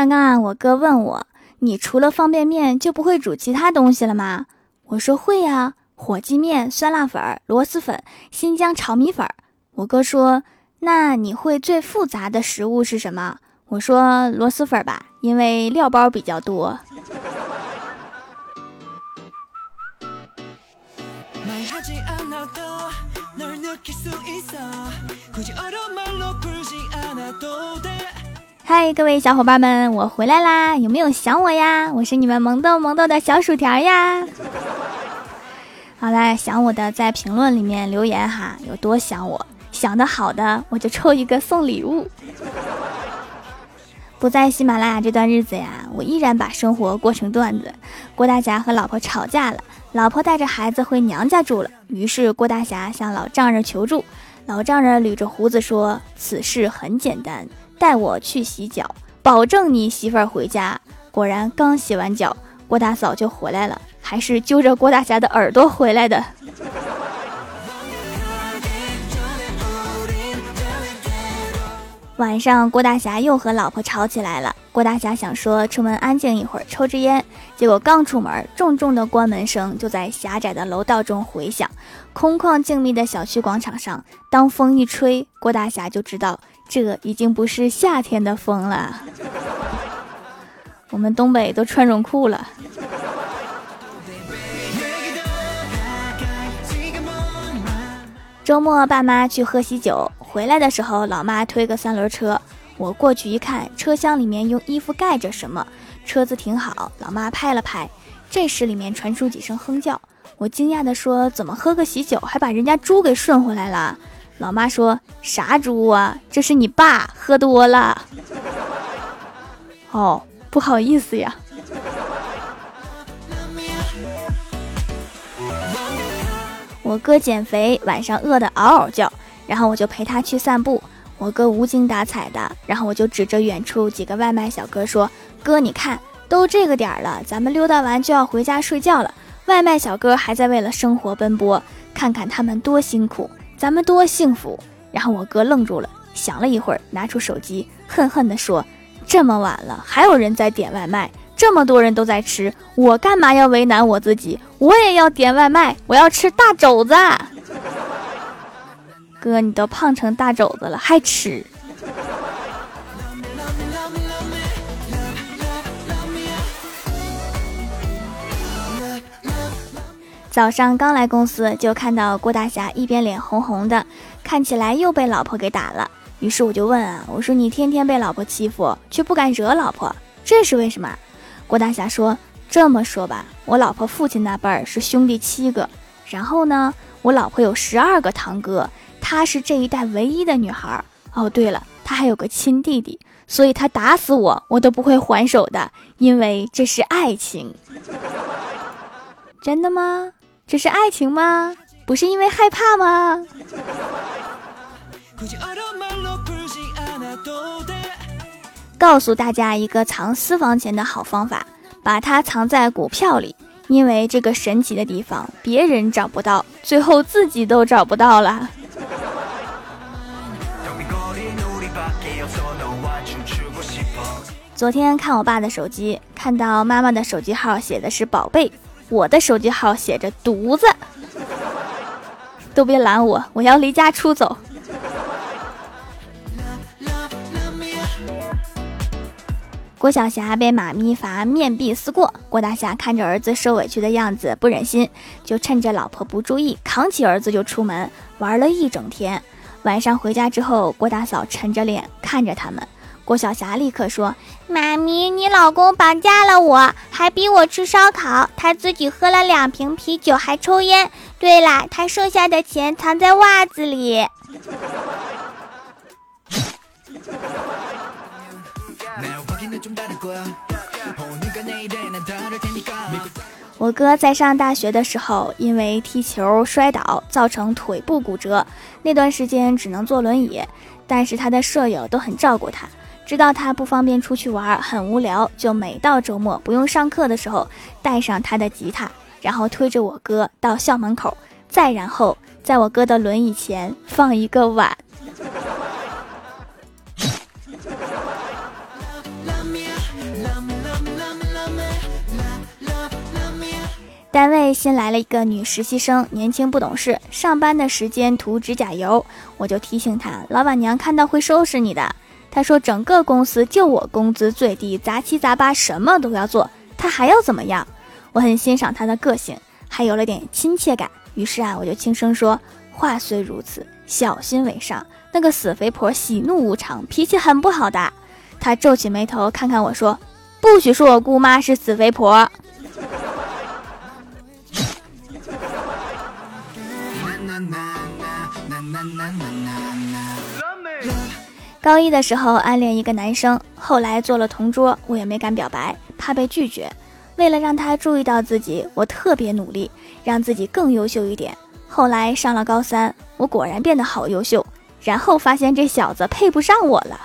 刚刚啊，我哥问我，你除了方便面就不会煮其他东西了吗？我说会呀，火鸡面、酸辣粉、螺蛳粉、新疆炒米粉。我哥说，那你会最复杂的食物是什么？我说螺蛳粉吧，因为料包比较多。嗨，各位小伙伴们，我回来啦！有没有想我呀？我是你们萌豆萌豆的小薯条呀。好啦，想我的在评论里面留言哈，有多想我，想的好的我就抽一个送礼物。不在喜马拉雅这段日子呀，我依然把生活过成段子。郭大侠和老婆吵架了，老婆带着孩子回娘家住了，于是郭大侠向老丈人求助。老丈人捋着胡子说：“此事很简单。”带我去洗脚，保证你媳妇儿回家。果然，刚洗完脚，郭大嫂就回来了，还是揪着郭大侠的耳朵回来的。晚上，郭大侠又和老婆吵起来了。郭大侠想说出门安静一会儿，抽支烟，结果刚出门，重重的关门声就在狭窄的楼道中回响。空旷静谧的小区广场上，当风一吹，郭大侠就知道。这已经不是夏天的风了，我们东北都穿绒裤了。周末爸妈去喝喜酒，回来的时候，老妈推个三轮车，我过去一看，车厢里面用衣服盖着什么，车子停好，老妈拍了拍，这时里面传出几声哼叫，我惊讶的说：“怎么喝个喜酒还把人家猪给顺回来了？”老妈说：“啥猪啊？这是你爸喝多了。”哦，不好意思呀。我哥减肥，晚上饿得嗷嗷叫，然后我就陪他去散步。我哥无精打采的，然后我就指着远处几个外卖小哥说：“哥，你看，都这个点了，咱们溜达完就要回家睡觉了。外卖小哥还在为了生活奔波，看看他们多辛苦。”咱们多幸福！然后我哥愣住了，想了一会儿，拿出手机，恨恨地说：“这么晚了，还有人在点外卖，这么多人都在吃，我干嘛要为难我自己？我也要点外卖，我要吃大肘子。”哥，你都胖成大肘子了，还吃？早上刚来公司，就看到郭大侠一边脸红红的，看起来又被老婆给打了。于是我就问啊，我说你天天被老婆欺负，却不敢惹老婆，这是为什么？郭大侠说：“这么说吧，我老婆父亲那辈儿是兄弟七个，然后呢，我老婆有十二个堂哥，她是这一代唯一的女孩。哦，对了，她还有个亲弟弟，所以她打死我，我都不会还手的，因为这是爱情。真的吗？”这是爱情吗？不是因为害怕吗？告诉大家一个藏私房钱的好方法，把它藏在股票里，因为这个神奇的地方别人找不到，最后自己都找不到了。昨天看我爸的手机，看到妈妈的手机号写的是宝贝。我的手机号写着“犊子”，都别拦我，我要离家出走。郭晓霞被妈咪罚面壁思过，郭大侠看着儿子受委屈的样子，不忍心，就趁着老婆不注意，扛起儿子就出门玩了一整天。晚上回家之后，郭大嫂沉着脸看着他们。郭晓霞立刻说：“妈咪，你老公绑架了我，还逼我吃烧烤。他自己喝了两瓶啤酒，还抽烟。对了，他剩下的钱藏在袜子里。”我哥在上大学的时候，因为踢球摔倒，造成腿部骨折，那段时间只能坐轮椅。但是他的舍友都很照顾他。知道他不方便出去玩，很无聊，就每到周末不用上课的时候，带上他的吉他，然后推着我哥到校门口，再然后在我哥的轮椅前放一个碗。单位新来了一个女实习生，年轻不懂事，上班的时间涂指甲油，我就提醒她，老板娘看到会收拾你的。他说整个公司就我工资最低，杂七杂八什么都要做，他还要怎么样？我很欣赏他的个性，还有了点亲切感。于是啊，我就轻声说：“话虽如此，小心为上。那个死肥婆喜怒无常，脾气很不好的。”他皱起眉头看看我说：“不许说我姑妈是死肥婆。”高一的时候暗恋一个男生，后来做了同桌，我也没敢表白，怕被拒绝。为了让他注意到自己，我特别努力，让自己更优秀一点。后来上了高三，我果然变得好优秀，然后发现这小子配不上我了。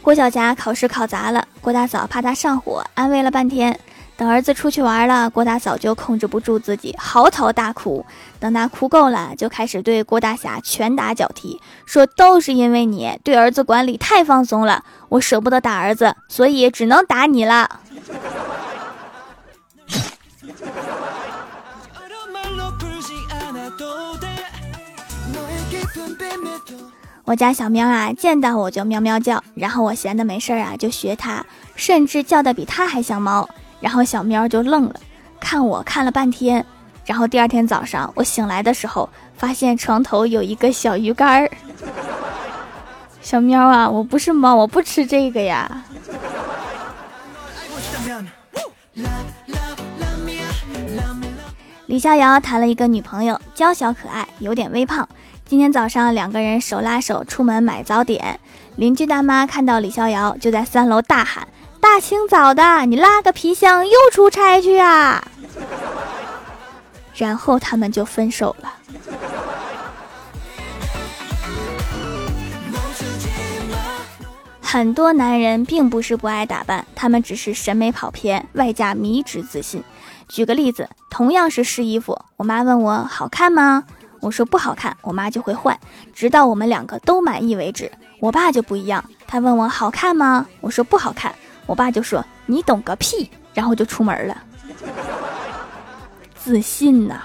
郭晓霞考试考砸了，郭大嫂怕他上火，安慰了半天。等儿子出去玩了，郭大嫂就控制不住自己，嚎啕大哭。等他哭够了，就开始对郭大侠拳打脚踢，说都是因为你对儿子管理太放松了，我舍不得打儿子，所以只能打你了。我家小喵啊，见到我就喵喵叫，然后我闲的没事儿啊，就学它，甚至叫的比它还像猫。然后小喵就愣了，看我看了半天。然后第二天早上我醒来的时候，发现床头有一个小鱼干儿。小喵啊，我不是猫，我不吃这个呀。李逍遥谈了一个女朋友，娇小可爱，有点微胖。今天早上两个人手拉手出门买早点，邻居大妈看到李逍遥，就在三楼大喊。大清早的，你拉个皮箱又出差去啊？然后他们就分手了。很多男人并不是不爱打扮，他们只是审美跑偏，外加迷之自信。举个例子，同样是试衣服，我妈问我好看吗？我说不好看，我妈就会换，直到我们两个都满意为止。我爸就不一样，他问我好看吗？我说不好看。我爸就说：“你懂个屁！”然后就出门了。自信呐。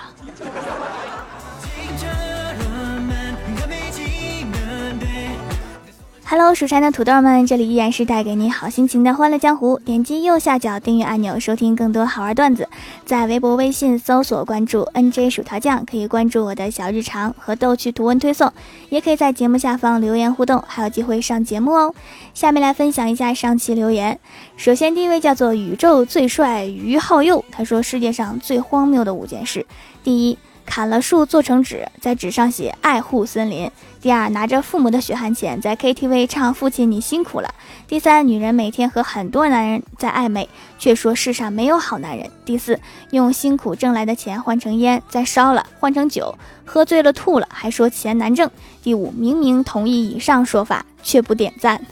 Hello，蜀山的土豆们，这里依然是带给你好心情的欢乐江湖。点击右下角订阅按钮，收听更多好玩段子。在微博、微信搜索关注 “nj 薯条酱”，可以关注我的小日常和逗趣图文推送，也可以在节目下方留言互动，还有机会上节目哦。下面来分享一下上期留言。首先，第一位叫做宇宙最帅于浩佑，他说世界上最荒谬的五件事：第一。砍了树做成纸，在纸上写爱护森林。第二，拿着父母的血汗钱在 KTV 唱父亲你辛苦了。第三，女人每天和很多男人在暧昧，却说世上没有好男人。第四，用辛苦挣来的钱换成烟再烧了，换成酒，喝醉了吐了还说钱难挣。第五，明明同意以上说法却不点赞，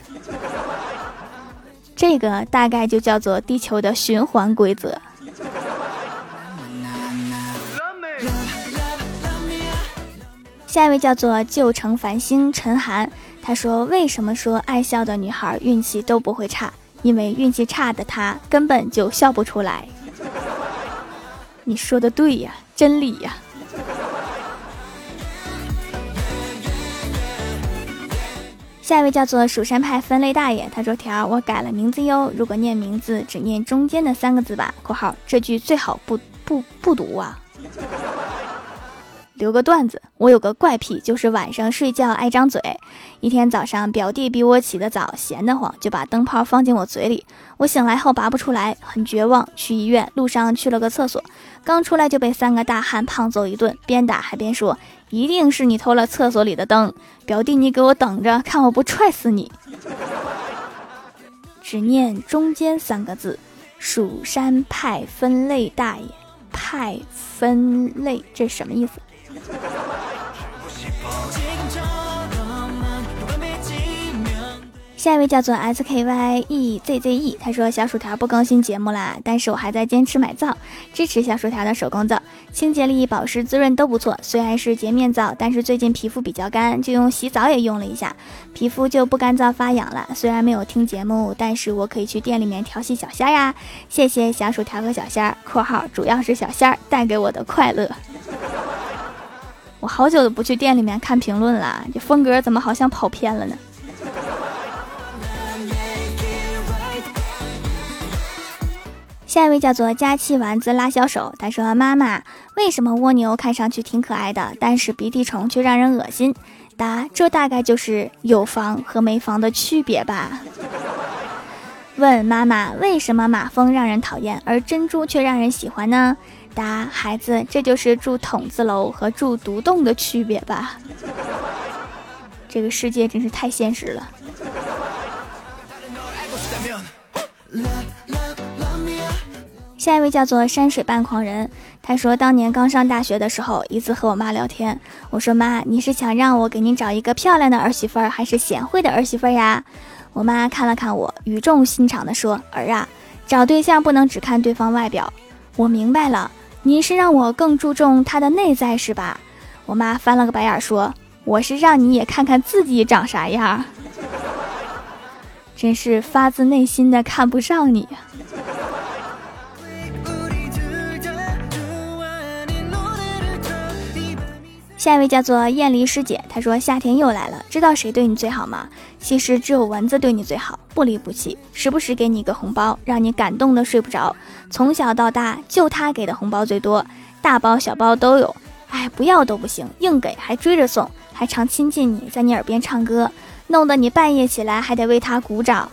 这个大概就叫做地球的循环规则。下一位叫做旧城繁星陈寒，他说：“为什么说爱笑的女孩运气都不会差？因为运气差的她根本就笑不出来。” 你说的对呀，真理呀。下一位叫做蜀山派分类大爷，他说：“条我改了名字哟，如果念名字只念中间的三个字吧。”（括号这句最好不不不读啊。）留个段子，我有个怪癖，就是晚上睡觉爱张嘴。一天早上，表弟比我起得早，闲得慌，就把灯泡放进我嘴里。我醒来后拔不出来，很绝望，去医院。路上去了个厕所，刚出来就被三个大汉胖揍一顿，边打还边说：“一定是你偷了厕所里的灯，表弟你给我等着，看我不踹死你！”只念中间三个字：蜀山派分类大爷。派分类，这什么意思？下一位叫做 S K Y E Z Z E，他说小薯条不更新节目啦，但是我还在坚持买皂，支持小薯条的手工皂，清洁力、保湿、滋润都不错。虽然是洁面皂，但是最近皮肤比较干，就用洗澡也用了一下，皮肤就不干燥发痒了。虽然没有听节目，但是我可以去店里面调戏小仙儿呀。谢谢小薯条和小仙儿（括号主要是小仙儿带给我的快乐）。我好久都不去店里面看评论了，这风格怎么好像跑偏了呢？下一位叫做佳期丸子拉小手，他说：“妈妈，为什么蜗牛看上去挺可爱的，但是鼻涕虫却让人恶心？”答：这大概就是有房和没房的区别吧。问妈妈，为什么马蜂让人讨厌，而珍珠却让人喜欢呢？答：孩子，这就是住筒子楼和住独栋的区别吧。这个世界真是太现实了。下一位叫做山水半狂人，他说当年刚上大学的时候，一次和我妈聊天，我说妈，你是想让我给您找一个漂亮的儿媳妇儿，还是贤惠的儿媳妇儿呀？我妈看了看我，语重心长地说：“儿啊，找对象不能只看对方外表。”我明白了，您是让我更注重他的内在是吧？我妈翻了个白眼说：“我是让你也看看自己长啥样。”真是发自内心的看不上你。下一位叫做艳丽师姐，她说夏天又来了，知道谁对你最好吗？其实只有蚊子对你最好，不离不弃，时不时给你一个红包，让你感动的睡不着。从小到大，就他给的红包最多，大包小包都有。哎，不要都不行，硬给还追着送，还常亲近你，在你耳边唱歌，弄得你半夜起来还得为他鼓掌。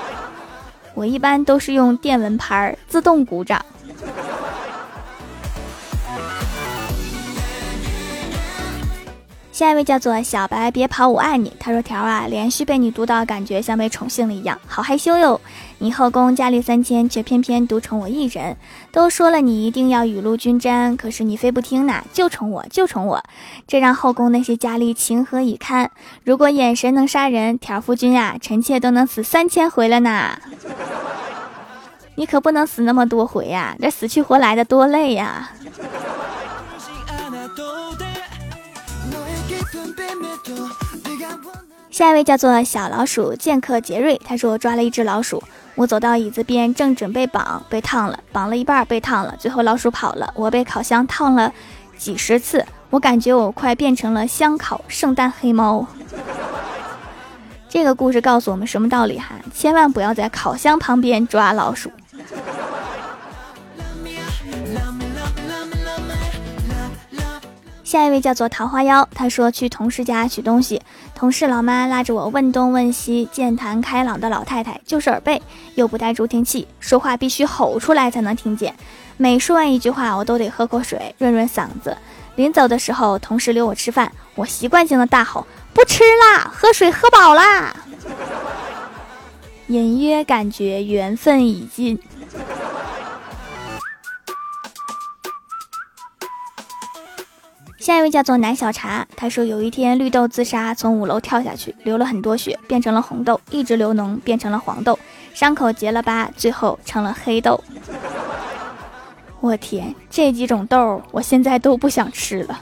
我一般都是用电蚊拍自动鼓掌。下一位叫做小白，别跑，我爱你。他说：“条啊，连续被你读到，感觉像被宠幸了一样，好害羞哟。你后宫佳丽三千，却偏偏独宠我一人。都说了你一定要雨露均沾，可是你非不听呐，就宠我，就宠我，这让后宫那些佳丽情何以堪？如果眼神能杀人，条夫君呀，臣妾都能死三千回了呢。你可不能死那么多回呀，这死去活来的多累呀。”下一位叫做小老鼠剑客杰瑞，他说我抓了一只老鼠，我走到椅子边，正准备绑，被烫了，绑了一半被烫了，最后老鼠跑了，我被烤箱烫了几十次，我感觉我快变成了香烤圣诞黑猫。这个故事告诉我们什么道理哈？千万不要在烤箱旁边抓老鼠。下一位叫做桃花妖，他说去同事家取东西，同事老妈拉着我问东问西，健谈开朗的老太太就是耳背，又不带助听器，说话必须吼出来才能听见。每说完一句话，我都得喝口水润润嗓子。临走的时候，同事留我吃饭，我习惯性的大吼：“不吃啦，喝水喝饱啦。”隐约感觉缘分已尽。下一位叫做南小茶，他说有一天绿豆自杀，从五楼跳下去，流了很多血，变成了红豆，一直流脓，变成了黄豆，伤口结了疤，最后成了黑豆。我天，这几种豆我现在都不想吃了。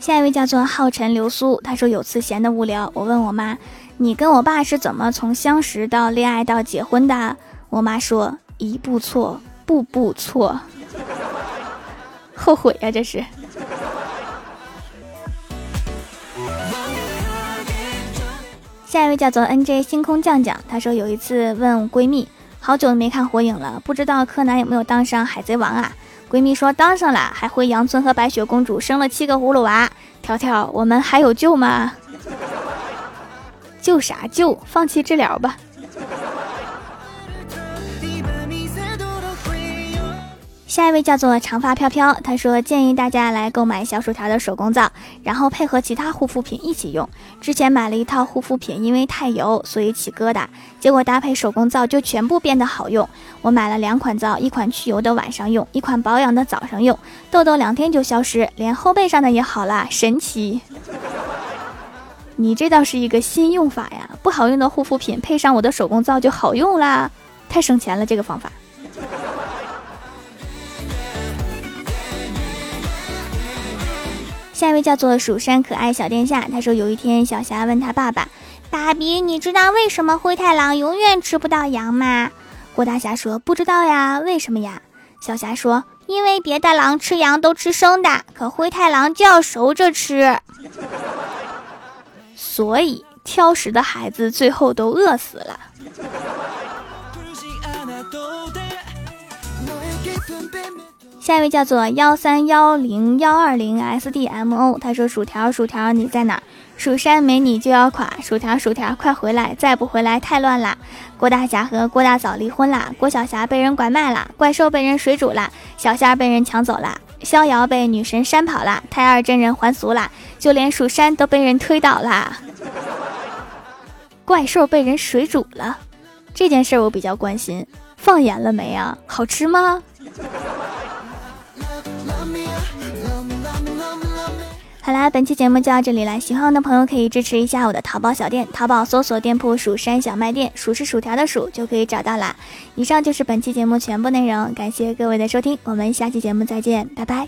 下一位叫做浩辰流苏，他说有次闲的无聊，我问我妈，你跟我爸是怎么从相识到恋爱到结婚的？我妈说。一步错，步步错，后悔呀！这是。下一位叫做 N J 星空酱酱，他说有一次问闺蜜，好久没看火影了，不知道柯南有没有当上海贼王啊？闺蜜说当上了，还回羊村和白雪公主生了七个葫芦娃。条条，我们还有救吗？救啥救？放弃治疗吧。下一位叫做长发飘飘，他说建议大家来购买小薯条的手工皂，然后配合其他护肤品一起用。之前买了一套护肤品，因为太油，所以起疙瘩，结果搭配手工皂就全部变得好用。我买了两款皂，一款去油的晚上用，一款保养的早上用，痘痘两天就消失，连后背上的也好了，神奇！你这倒是一个新用法呀，不好用的护肤品配上我的手工皂就好用啦，太省钱了这个方法。下一位叫做蜀山可爱小殿下，他说有一天小霞问他爸爸：“爸比，你知道为什么灰太狼永远吃不到羊吗？”郭大侠说：“不知道呀，为什么呀？”小霞说：“因为别的狼吃羊都吃生的，可灰太狼就要熟着吃，所以挑食的孩子最后都饿死了。”下一位叫做幺三幺零幺二零 S D M O，他说：“薯条薯条你在哪？蜀山没你就要垮，薯条薯条快回来，再不回来太乱啦！郭大侠和郭大嫂离婚啦，郭小霞被人拐卖啦，怪兽被人水煮啦，小仙儿被人抢走啦，逍遥被女神扇跑啦，太二真人还俗啦，就连蜀山都被人推倒啦。怪兽被人水煮了，这件事我比较关心，放盐了没啊？好吃吗？”好啦，本期节目就到这里了。喜欢我的朋友可以支持一下我的淘宝小店，淘宝搜索店铺“蜀山小卖店”，数是薯条的数就可以找到啦。以上就是本期节目全部内容，感谢各位的收听，我们下期节目再见，拜拜。